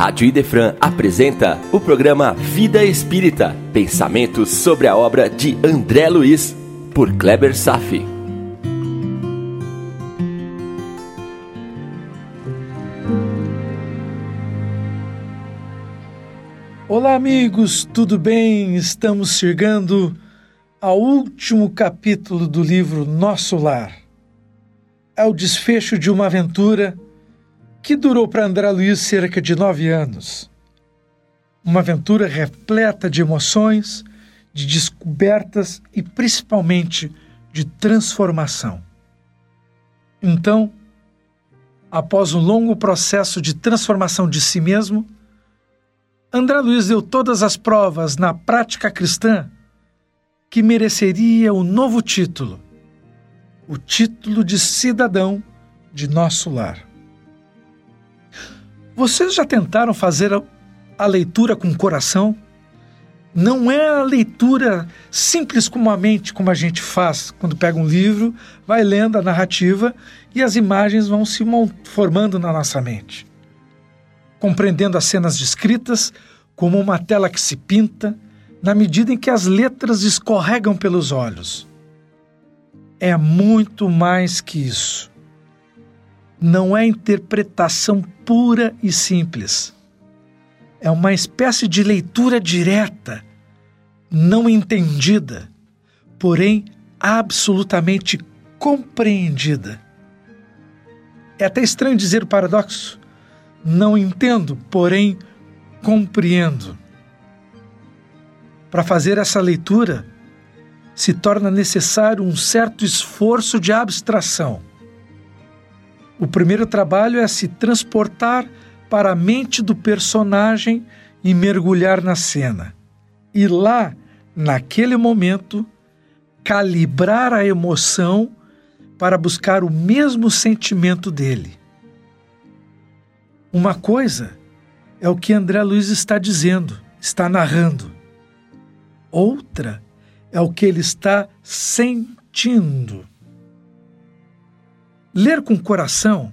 Rádio Idefran apresenta o programa Vida Espírita, pensamentos sobre a obra de André Luiz, por Kleber Safi. Olá, amigos, tudo bem? Estamos chegando ao último capítulo do livro Nosso Lar. É o desfecho de uma aventura que durou para André Luiz cerca de nove anos. Uma aventura repleta de emoções, de descobertas e principalmente de transformação. Então, após um longo processo de transformação de si mesmo, André Luiz deu todas as provas na prática cristã que mereceria o novo título, o título de cidadão de nosso lar. Vocês já tentaram fazer a leitura com o coração? Não é a leitura simples como a mente, como a gente faz quando pega um livro, vai lendo a narrativa e as imagens vão se formando na nossa mente. Compreendendo as cenas descritas como uma tela que se pinta, na medida em que as letras escorregam pelos olhos. É muito mais que isso não é interpretação pura e simples. É uma espécie de leitura direta, não entendida, porém absolutamente compreendida. É até estranho dizer o paradoxo. Não entendo, porém compreendo. Para fazer essa leitura, se torna necessário um certo esforço de abstração o primeiro trabalho é se transportar para a mente do personagem e mergulhar na cena. E lá, naquele momento, calibrar a emoção para buscar o mesmo sentimento dele. Uma coisa é o que André Luiz está dizendo, está narrando. Outra é o que ele está sentindo. Ler com o coração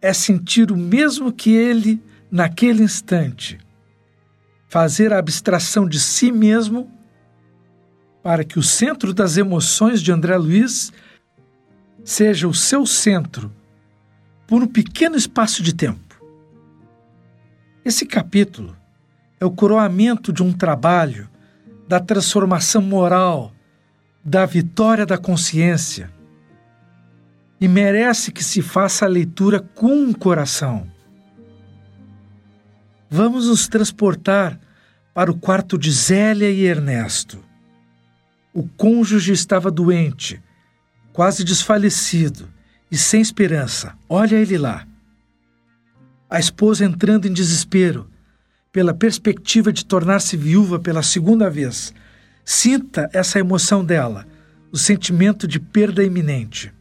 é sentir o mesmo que ele naquele instante, fazer a abstração de si mesmo para que o centro das emoções de André Luiz seja o seu centro por um pequeno espaço de tempo. Esse capítulo é o coroamento de um trabalho da transformação moral, da vitória da consciência e merece que se faça a leitura com o coração. Vamos nos transportar para o quarto de Zélia e Ernesto. O cônjuge estava doente, quase desfalecido e sem esperança. Olha ele lá. A esposa entrando em desespero pela perspectiva de tornar-se viúva pela segunda vez. Sinta essa emoção dela, o sentimento de perda iminente.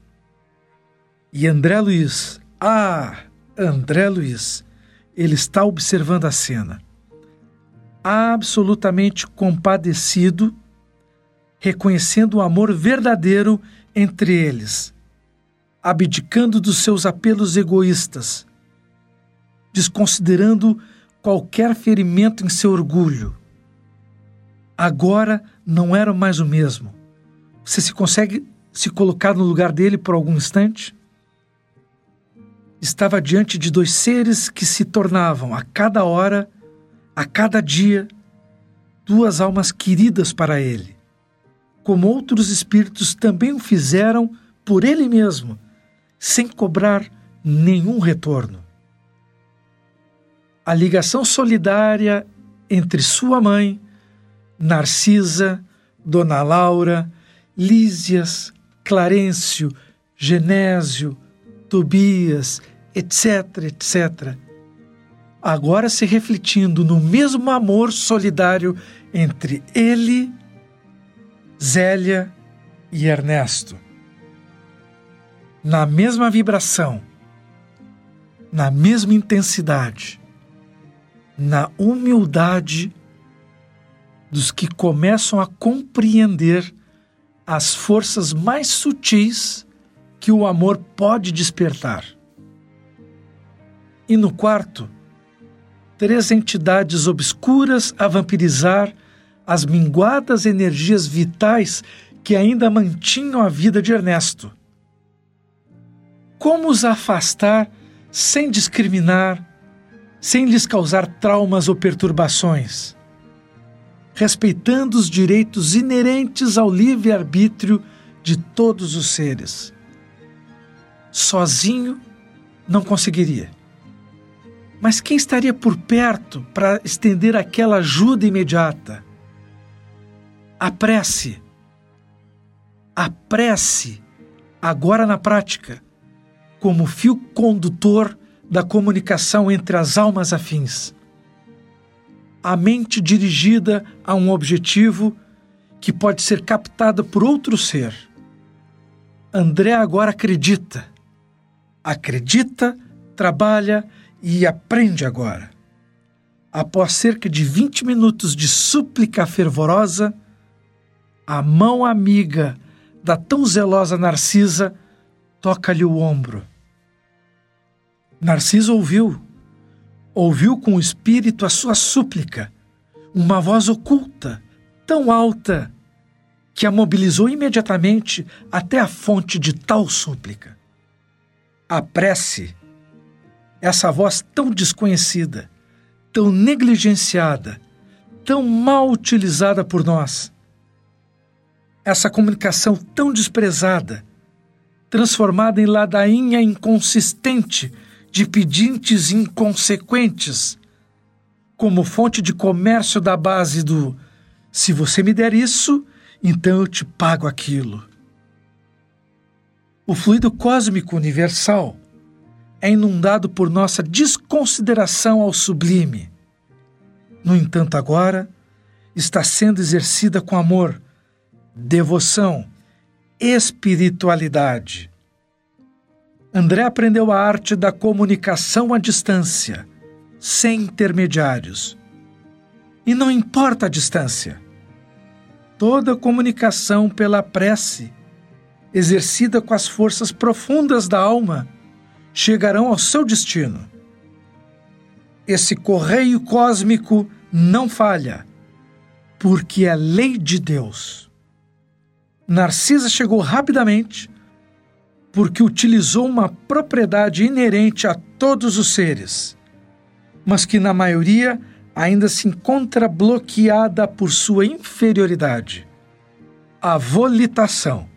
E André Luiz, ah, André Luiz, ele está observando a cena. Absolutamente compadecido, reconhecendo o amor verdadeiro entre eles, abdicando dos seus apelos egoístas, desconsiderando qualquer ferimento em seu orgulho. Agora não era mais o mesmo. Você se consegue se colocar no lugar dele por algum instante? Estava diante de dois seres que se tornavam, a cada hora, a cada dia, duas almas queridas para ele, como outros espíritos também o fizeram por ele mesmo, sem cobrar nenhum retorno. A ligação solidária entre sua mãe, Narcisa, Dona Laura, Lísias, Clarencio, Genésio, Tobias, etc., etc. Agora se refletindo no mesmo amor solidário entre ele, Zélia e Ernesto. Na mesma vibração, na mesma intensidade, na humildade dos que começam a compreender as forças mais sutis que o amor pode despertar. E no quarto, três entidades obscuras a vampirizar as minguadas energias vitais que ainda mantinham a vida de Ernesto. Como os afastar sem discriminar, sem lhes causar traumas ou perturbações? Respeitando os direitos inerentes ao livre-arbítrio de todos os seres. Sozinho não conseguiria. Mas quem estaria por perto para estender aquela ajuda imediata? A prece. A prece, agora na prática, como fio condutor da comunicação entre as almas afins. A mente dirigida a um objetivo que pode ser captada por outro ser. André agora acredita. Acredita, trabalha e aprende agora. Após cerca de 20 minutos de súplica fervorosa, a mão amiga da tão zelosa Narcisa toca-lhe o ombro. Narciso ouviu, ouviu com o espírito a sua súplica, uma voz oculta, tão alta, que a mobilizou imediatamente até a fonte de tal súplica. A prece essa voz tão desconhecida, tão negligenciada, tão mal utilizada por nós. Essa comunicação tão desprezada, transformada em ladainha inconsistente de pedintes inconsequentes, como fonte de comércio da base do se você me der isso, então eu te pago aquilo. O fluido cósmico universal é inundado por nossa desconsideração ao sublime. No entanto, agora está sendo exercida com amor, devoção, espiritualidade. André aprendeu a arte da comunicação à distância, sem intermediários. E não importa a distância. Toda comunicação pela prece, exercida com as forças profundas da alma, chegarão ao seu destino. Esse correio cósmico não falha, porque é lei de Deus. Narcisa chegou rapidamente porque utilizou uma propriedade inerente a todos os seres, mas que na maioria ainda se encontra bloqueada por sua inferioridade a volitação.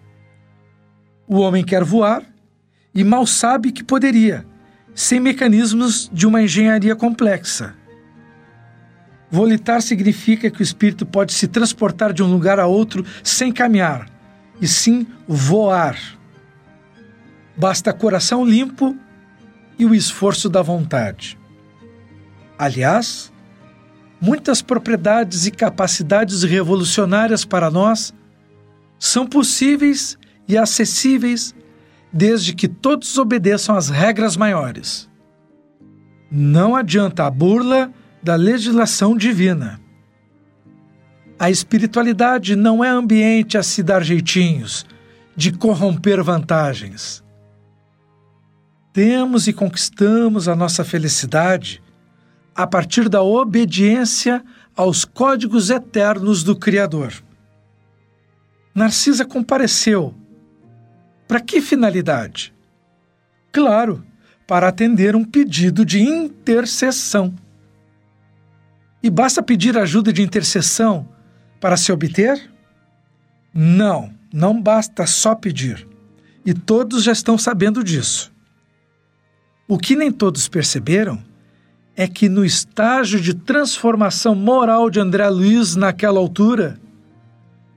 O homem quer voar, e mal sabe que poderia, sem mecanismos de uma engenharia complexa. Volitar significa que o espírito pode se transportar de um lugar a outro sem caminhar, e sim voar. Basta coração limpo e o esforço da vontade. Aliás, muitas propriedades e capacidades revolucionárias para nós são possíveis e acessíveis desde que todos obedeçam às regras maiores. Não adianta a burla da legislação divina. A espiritualidade não é ambiente a se dar jeitinhos, de corromper vantagens. Temos e conquistamos a nossa felicidade a partir da obediência aos códigos eternos do Criador. Narcisa compareceu para que finalidade? Claro, para atender um pedido de intercessão. E basta pedir ajuda de intercessão para se obter? Não, não basta só pedir. E todos já estão sabendo disso. O que nem todos perceberam é que no estágio de transformação moral de André Luiz naquela altura,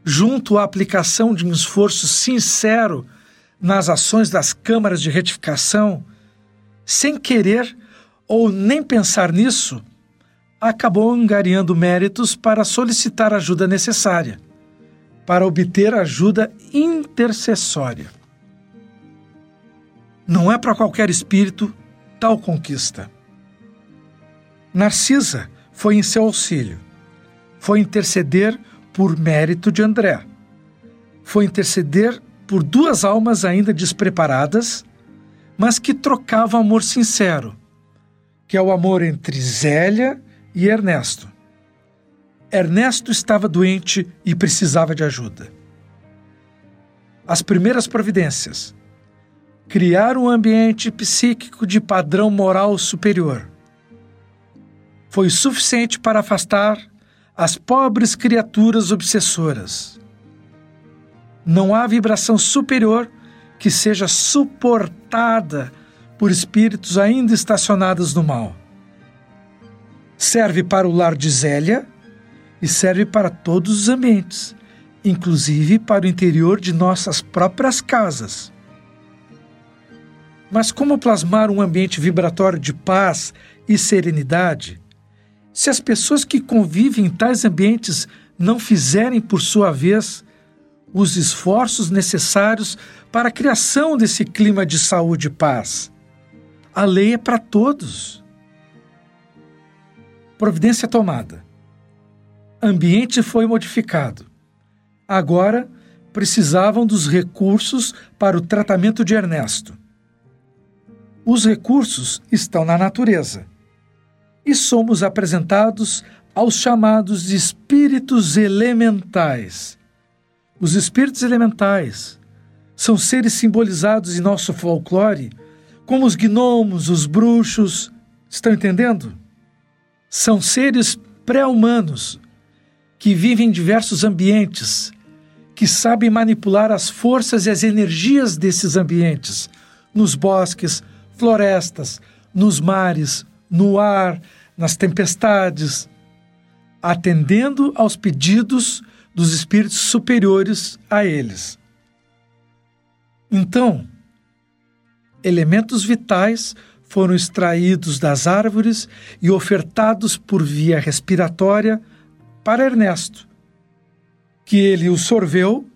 junto à aplicação de um esforço sincero nas ações das câmaras de retificação, sem querer ou nem pensar nisso, acabou angariando méritos para solicitar ajuda necessária, para obter ajuda intercessória. Não é para qualquer espírito tal conquista. Narcisa foi em seu auxílio, foi interceder por mérito de André, foi interceder por duas almas ainda despreparadas, mas que trocavam amor sincero, que é o amor entre Zélia e Ernesto. Ernesto estava doente e precisava de ajuda. As primeiras providências: criar um ambiente psíquico de padrão moral superior. Foi suficiente para afastar as pobres criaturas obsessoras. Não há vibração superior que seja suportada por espíritos ainda estacionados no mal. Serve para o lar de Zélia e serve para todos os ambientes, inclusive para o interior de nossas próprias casas. Mas como plasmar um ambiente vibratório de paz e serenidade se as pessoas que convivem em tais ambientes não fizerem, por sua vez, os esforços necessários para a criação desse clima de saúde e paz? A lei é para todos. Providência tomada. Ambiente foi modificado. Agora precisavam dos recursos para o tratamento de Ernesto. Os recursos estão na natureza. E somos apresentados aos chamados espíritos elementais. Os espíritos elementais são seres simbolizados em nosso folclore como os gnomos, os bruxos. Estão entendendo? São seres pré-humanos que vivem em diversos ambientes, que sabem manipular as forças e as energias desses ambientes, nos bosques, florestas, nos mares, no ar, nas tempestades, atendendo aos pedidos dos espíritos superiores a eles. Então, elementos vitais foram extraídos das árvores e ofertados por via respiratória para Ernesto, que ele o sorveu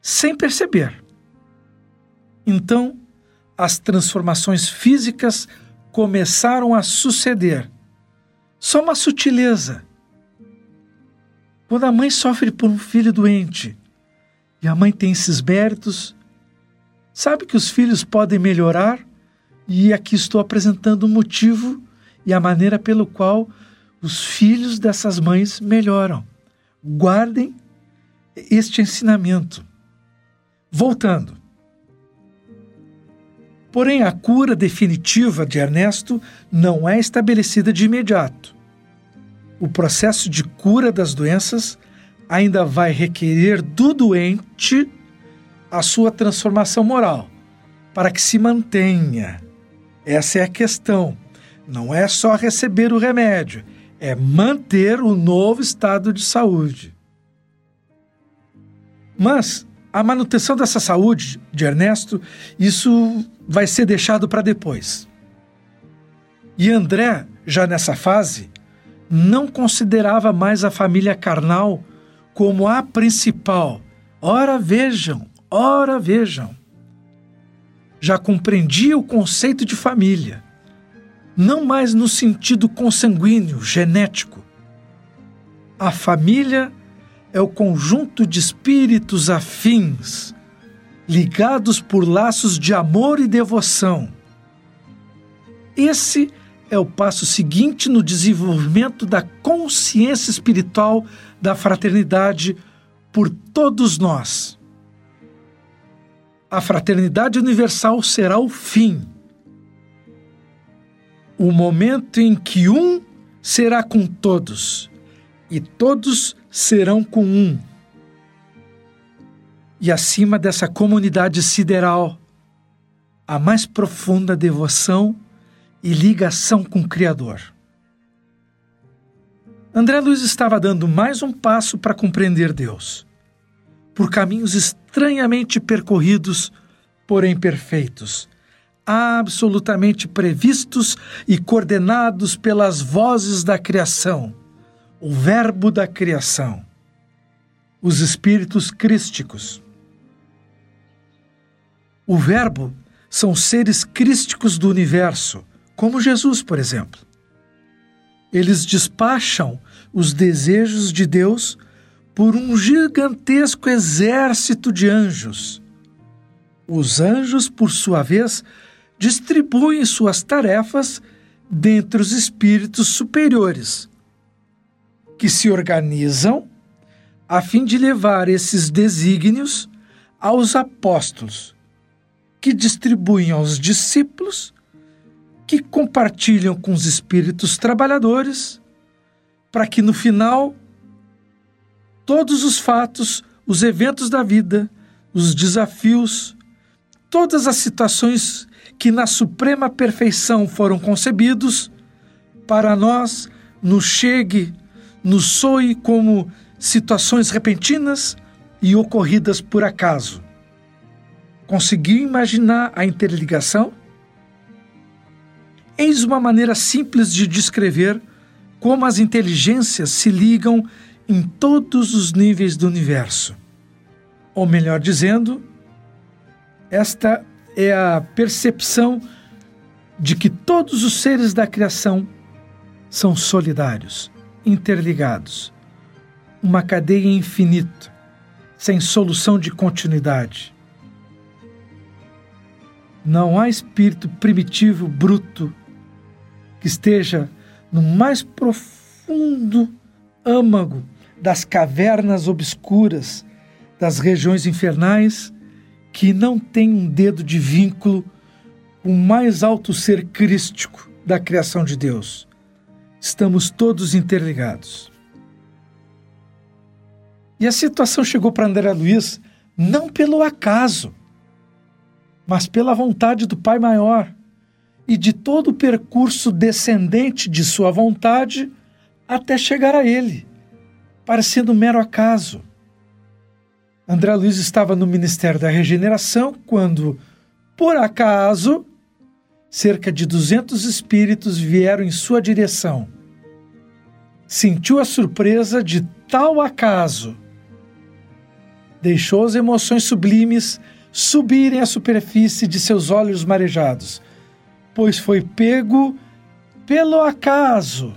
sem perceber. Então, as transformações físicas começaram a suceder. Só uma sutileza. Quando a mãe sofre por um filho doente e a mãe tem esses méritos, Sabe que os filhos podem melhorar? E aqui estou apresentando o motivo e a maneira pelo qual os filhos dessas mães melhoram. Guardem este ensinamento. Voltando. Porém, a cura definitiva de Ernesto não é estabelecida de imediato. O processo de cura das doenças ainda vai requerer do doente a sua transformação moral, para que se mantenha. Essa é a questão. Não é só receber o remédio, é manter o novo estado de saúde. Mas a manutenção dessa saúde de Ernesto, isso vai ser deixado para depois. E André, já nessa fase, não considerava mais a família carnal como a principal. Ora, vejam, Ora, vejam, já compreendia o conceito de família, não mais no sentido consanguíneo, genético. A família é o conjunto de espíritos afins, ligados por laços de amor e devoção. Esse é o passo seguinte no desenvolvimento da consciência espiritual da fraternidade por todos nós a fraternidade universal será o fim. O momento em que um será com todos e todos serão com um. E acima dessa comunidade sideral, a mais profunda devoção e ligação com o Criador. André Luiz estava dando mais um passo para compreender Deus por caminhos estranhamente percorridos, porém perfeitos, absolutamente previstos e coordenados pelas vozes da criação, o Verbo da criação, os espíritos crísticos. O Verbo são seres crísticos do universo, como Jesus, por exemplo. Eles despacham os desejos de Deus por um gigantesco exército de anjos. Os anjos, por sua vez, distribuem suas tarefas dentre os espíritos superiores, que se organizam a fim de levar esses desígnios aos apóstolos, que distribuem aos discípulos, que compartilham com os espíritos trabalhadores, para que no final todos os fatos, os eventos da vida, os desafios, todas as situações que na suprema perfeição foram concebidos, para nós nos chegue, nos soe como situações repentinas e ocorridas por acaso. Conseguiu imaginar a interligação? Eis uma maneira simples de descrever como as inteligências se ligam em todos os níveis do universo. Ou melhor dizendo, esta é a percepção de que todos os seres da criação são solidários, interligados. Uma cadeia infinita, sem solução de continuidade. Não há espírito primitivo, bruto, que esteja no mais profundo âmago das cavernas obscuras das regiões infernais que não tem um dedo de vínculo com o mais alto ser crístico da criação de Deus. Estamos todos interligados. E a situação chegou para André Luiz não pelo acaso, mas pela vontade do Pai Maior e de todo o percurso descendente de sua vontade até chegar a ele, parecendo um mero acaso. André Luiz estava no Ministério da Regeneração quando, por acaso, cerca de 200 espíritos vieram em sua direção. Sentiu a surpresa de tal acaso. Deixou as emoções sublimes subirem à superfície de seus olhos marejados, pois foi pego pelo acaso.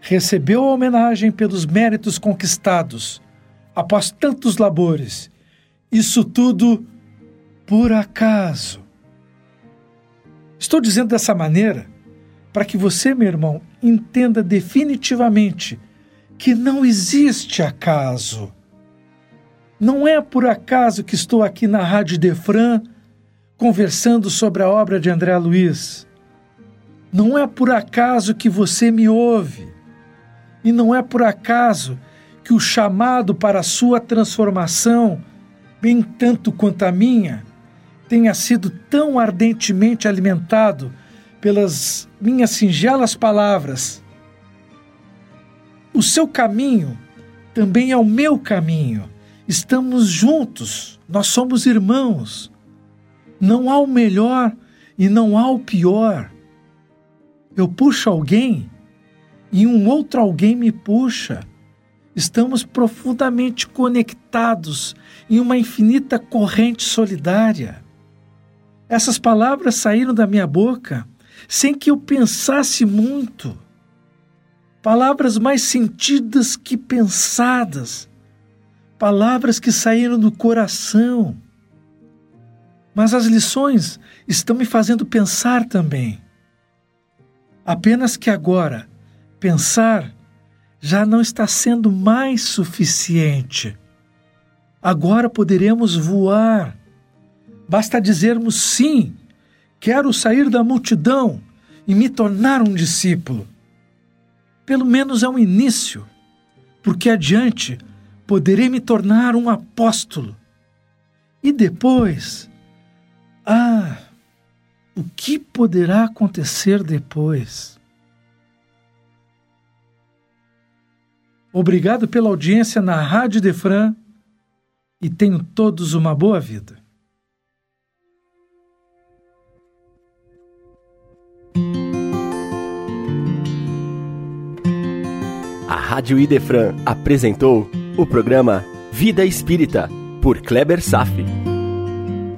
Recebeu a homenagem pelos méritos conquistados após tantos labores. Isso tudo por acaso. Estou dizendo dessa maneira para que você, meu irmão, entenda definitivamente que não existe acaso. Não é por acaso que estou aqui na Rádio Defran conversando sobre a obra de André Luiz. Não é por acaso que você me ouve. E não é por acaso que o chamado para a sua transformação, bem tanto quanto a minha, tenha sido tão ardentemente alimentado pelas minhas singelas palavras. O seu caminho também é o meu caminho. Estamos juntos, nós somos irmãos. Não há o melhor e não há o pior. Eu puxo alguém e um outro alguém me puxa. Estamos profundamente conectados em uma infinita corrente solidária. Essas palavras saíram da minha boca sem que eu pensasse muito. Palavras mais sentidas que pensadas. Palavras que saíram do coração. Mas as lições estão me fazendo pensar também. Apenas que agora, pensar já não está sendo mais suficiente. Agora poderemos voar. Basta dizermos sim, quero sair da multidão e me tornar um discípulo. Pelo menos é um início, porque adiante poderei me tornar um apóstolo. E depois, ah, o que poderá acontecer depois? Obrigado pela audiência na Rádio Defran e tenham todos uma boa vida. A Rádio Idefran apresentou o programa Vida Espírita, por Kleber Safi.